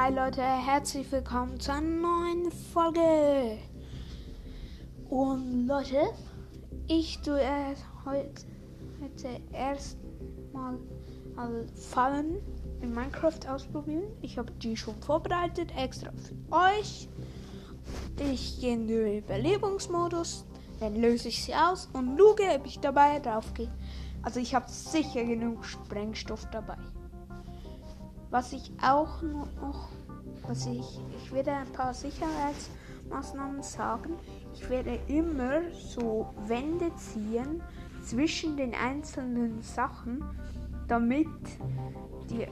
Hi Leute, herzlich willkommen zu einer neuen Folge. Und Leute, ich tue heute, heute erstmal Fallen in Minecraft ausprobieren. Ich habe die schon vorbereitet, extra für euch. Ich gehe in den Überlebensmodus, dann löse ich sie aus und luge, ob ich dabei drauf gehe. Also ich habe sicher genug Sprengstoff dabei. Was ich auch noch, was ich, ich werde ein paar Sicherheitsmaßnahmen sagen. Ich werde immer so Wände ziehen zwischen den einzelnen Sachen, damit die,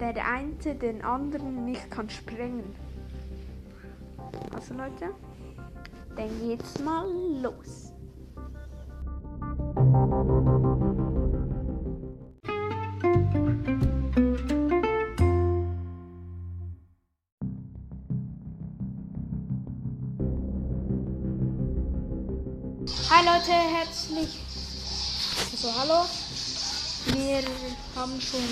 der eine den anderen nicht kann sprengen. Also Leute, dann geht's mal los. Hi Leute, herzlich. Also hallo. Wir haben schon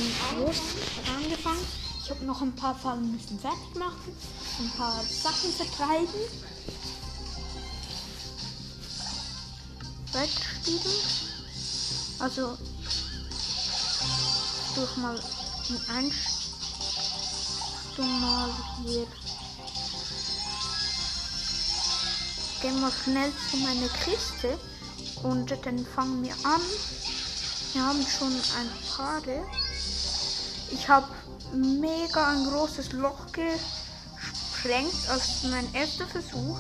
angefangen. Ich habe noch ein paar Fallen müssen fertig machen, ein paar Sachen vertreiben. Weiterspielen. Also durch mal die Einstellung mal hier gehen wir schnell zu meiner Kiste und dann fangen wir an. Wir haben schon ein paar. Ich habe mega ein großes Loch gesprengt als mein erster Versuch.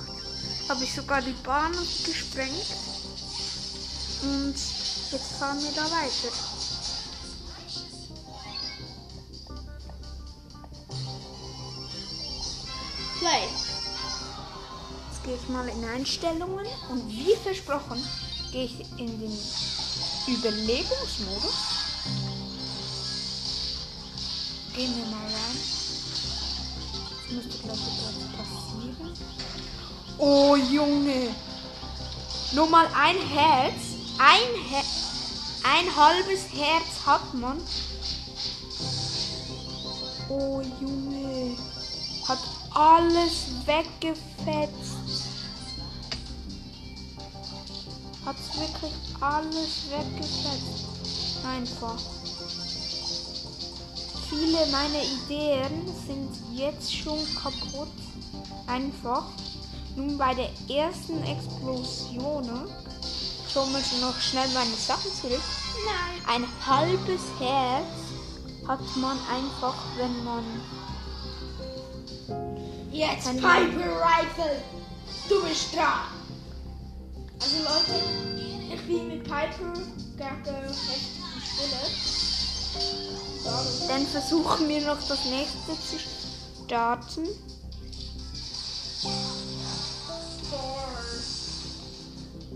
Habe ich sogar die Bahn gesprengt. Und jetzt fahren wir da weiter. Gehe ich mal in Einstellungen und wie versprochen gehe ich in den Überlegungsmodus. Gehen wir mal rein. Das müsste glaube ich gerade passieren. Oh Junge! Nur mal ein Herz. Ein, Her ein halbes Herz hat man. Oh Junge! Alles weggefetzt. hat wirklich alles weggefetzt. Einfach. Viele meiner Ideen sind jetzt schon kaputt. Einfach. Nun bei der ersten Explosion. Ich hole mir noch schnell meine Sachen zurück. Nein. Ein halbes Herz hat man einfach, wenn man. Jetzt Piper Rifle! Du bist dran! Also Leute, ich bin mit Piper gegen heftige Spiele. Dann versuchen wir noch das nächste zu starten.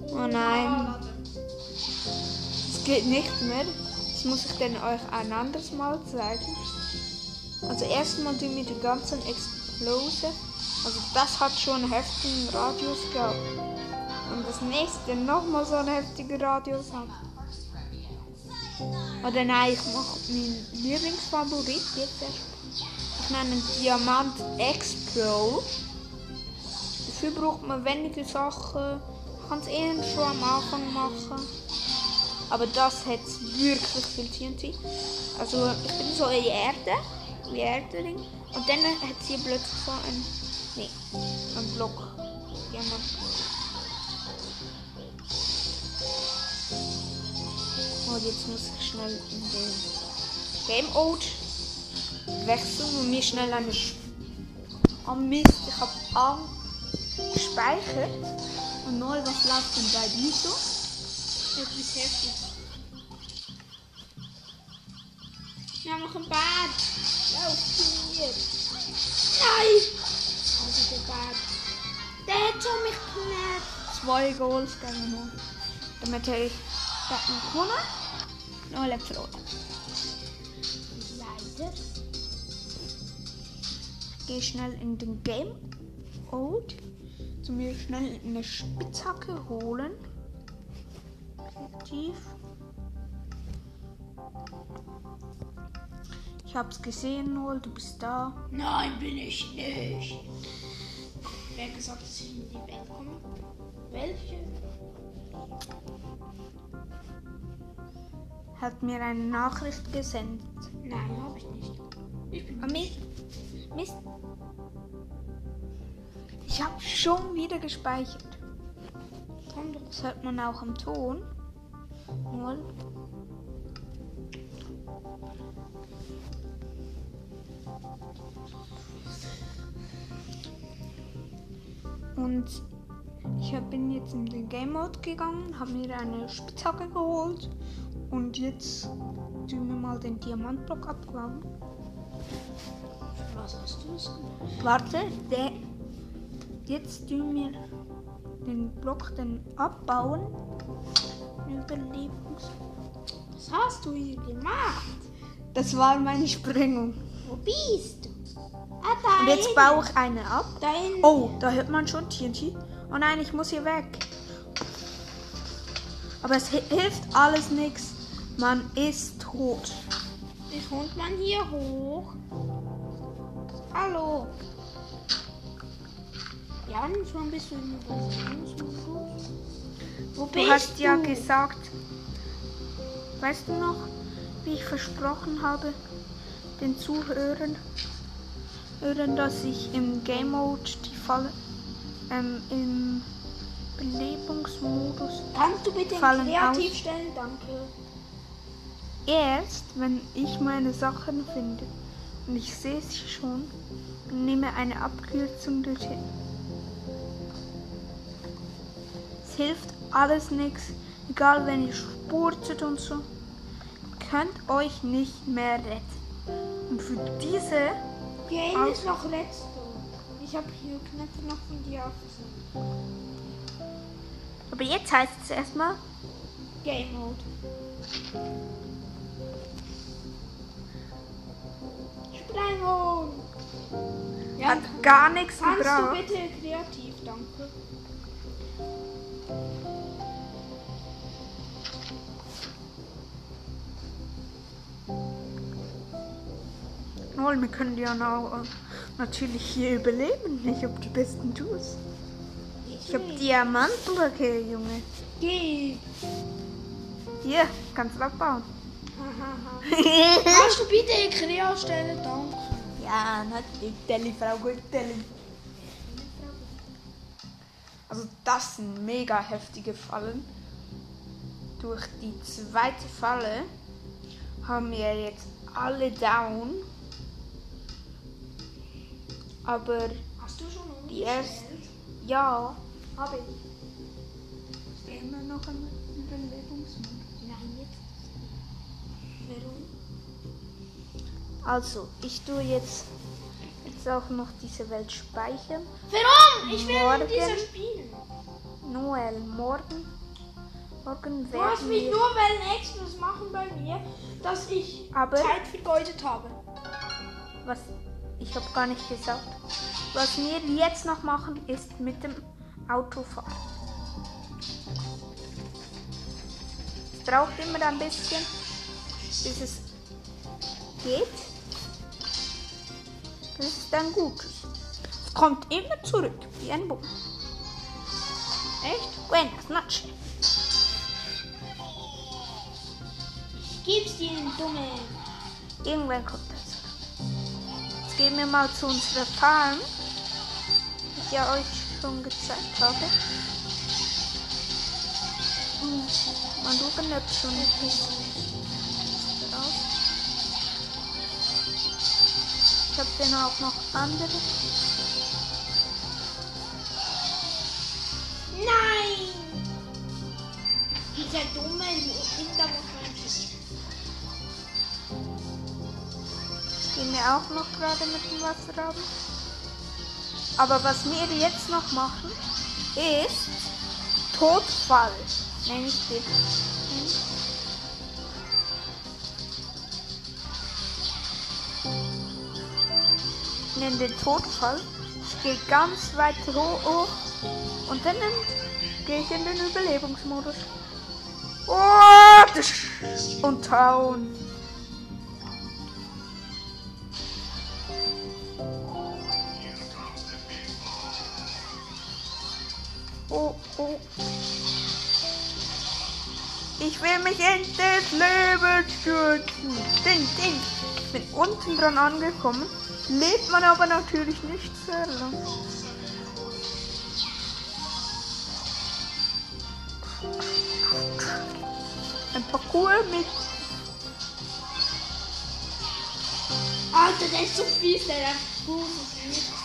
Oh nein. Es geht nicht mehr. Das muss ich dann euch ein anderes Mal zeigen. Also erstmal tun wir die ganzen Explosive. Also das hat schon einen heftigen Radius gehabt. Und das nächste nochmal so einen heftigen Radius hat. Oder nein, ich mache meinen Lieblingsfavorit jetzt erst. Ich nenne Diamant X Pro. Dafür braucht man weniger Sachen. Man kann es eher schon am Anfang machen. Aber das hat wirklich viel TNT. Also ich bin so in Erde. In Erde Und dann hat sie plötzlich so ein. Nee, ein Block. Diamant. Und jetzt muss ich schnell in den Game Mode wechseln und mir schnell eine. Sch oh Mist, ich habe gespeichert. Und neu, was läuft denn bei dir so? Etwas heftig. Ja, noch ein Bad. Lauf hier. Nein! Also der Bad. Der hat schon mich genervt. Zwei Goals gegen null. Damit habe ich noch gewonnen. Null verloren. Leider. Ich gehe schnell in den Game Mode. Zu mir schnell eine Spitzhacke holen. Aktiv. Ich hab's gesehen, Noel, du bist da. Nein, bin ich nicht. Wer hat gesagt, dass ich in die Welt komme? Welche? Hat mir eine Nachricht gesendet. Nein, habe ich nicht. Ich bin Ah, Mist. Mist. Ich hab schon wieder gespeichert. Das hört man auch im Ton. Noel. Und ich bin jetzt in den Game Mode gegangen, habe mir eine Spitzhacke geholt und jetzt tun wir mal den Diamantblock abgraben. Was hast du es gemacht? Warte, der. Jetzt tun wir den Block dann abbauen. Überlebens. Was hast du hier gemacht? Das war meine Sprengung. Wo bist Und jetzt baue ich eine ab. Da. Oh, da hört man schon TNT. Oh nein, ich muss hier weg. Aber es hi- hilft alles nichts. Man ist tot. Wie kommt man hier hoch? Hallo. Ja, schon im Überlebensmodus. Wo Du bist hast ja du? gesagt, weißt du noch, wie ich versprochen habe, den Zuhörern, Hörern, dass ich im Game Mode die Falle, ähm, im Belebungsmodus Kannst du bitte Fallen kreativ aus. stellen? Danke. erst, wenn ich meine Sachen finde und ich sehe sie schon, nehme eine Abkürzung dorthin. Es hilft alles nichts, egal wenn ihr spurtet und so. Ihr könnt euch nicht mehr retten. Und für diese, Hinten Au. ist noch Redstone. Ich habe hier Knöpfe noch von dir aufgesammelt. aber jetzt heißt es erstmal, Game Mode. Sprengung. Ja, hat gar nichts kannst du bitte kreativ, danke. Null, wir können ja na- natürlich hier überleben. Ich hab die besten Tools. Ich hab Diamantblöcke, Junge. Geh. Hier, kannst du abbauen. Kannst du bitte Krea stellen, danke. ja, natürlich, Frau Guttelli. Also das sind mega heftige Fallen. Durch die zweite Falle haben wir jetzt alle down. Aber Hast du schon Die erste- ja, habe ich. Ist immer noch im Überlebungsmodus. Nein, jetzt. Warum? Also, ich tue jetzt, jetzt auch noch diese Welt speichern. Warum? Ich will Morgen. dieser spielen. Noel, morgen, morgen Du hast werden mich wir... nur weil Extras machen bei mir, dass ich Aber- Zeit vergeudet habe. Was, ich habe gar nicht gesagt. Was wir jetzt noch machen, ist mit dem Auto fahren. Es braucht immer ein bisschen, bis es geht. Das ist dann gut. Es kommt immer zurück, wie ein Bumm. Echt? Buenas noches. Gib's dir, Dumme. Irgendwann kommt das. Gehen wir mal zu unserer Farm, die ich ja euch schon gezeigt habe. Mal gucken, ob schon ist. Drauf. Ich habe dann auch noch andere. Nein! Dieser dumme Hintergrundmensch. Gehen wir auch noch gerade mit dem Wasser haben. Aber was wir jetzt noch machen, ist Todfall. Nenne ich den. Nenne den Todfall. Ich gehe ganz weit hoch und dann gehe ich in den Überlebensmodus. Und hauen. Oh, oh. Ich will mich in das Leben stürzen. Ding, ding. Bin unten dran angekommen. Lebt man aber natürlich nicht sehr lang. Ein Parcours mit Alter, der ist so fies, der Fuß ist nicht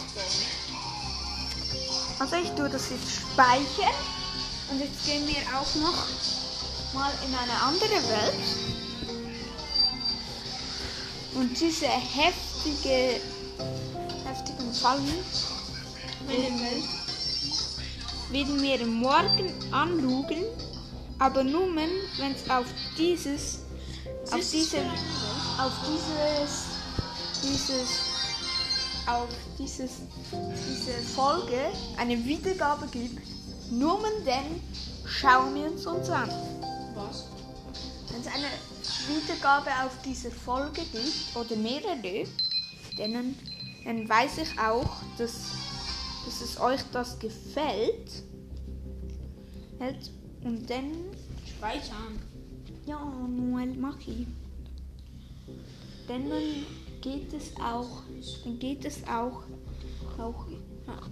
Also ich tue das jetzt speichern und jetzt gehen wir auch noch mal in eine andere Welt. Und diese heftige, heftigen Fallen werden wir morgen anschauen, aber nur wenn es auf dieses, auf ist diese, für eine Welt? auf dieses, dieses, auf dieses, diese Folge eine Wiedergabe gibt. Nur dann schauen wir uns uns an. Was? Wenn es eine Wiedergabe auf diese Folge gibt oder mehrere, dann, dann weiß ich auch, dass, dass es euch das gefällt. Und dann, Speichern. ja, Noel, mach ich. Dann geht es auch, dann geht es auch, auch,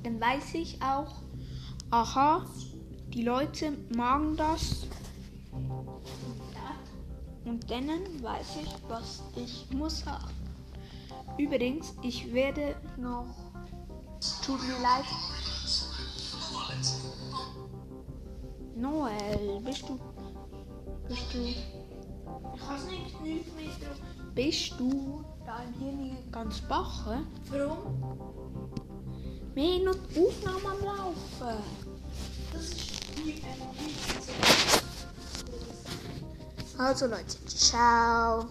dann weiß ich auch, aha, die Leute magen das und dann weiß ich, was ich muss sagen. Übrigens, ich werde noch. Tut mir leid. Noel, bist du. Bist du. Ich kann nicht, nicht drauf. Bist du da im Hirn ganz bache? Warum? Wir haben noch die Aufnahme am Laufen. Das ist wie ein Also Leute, ciao.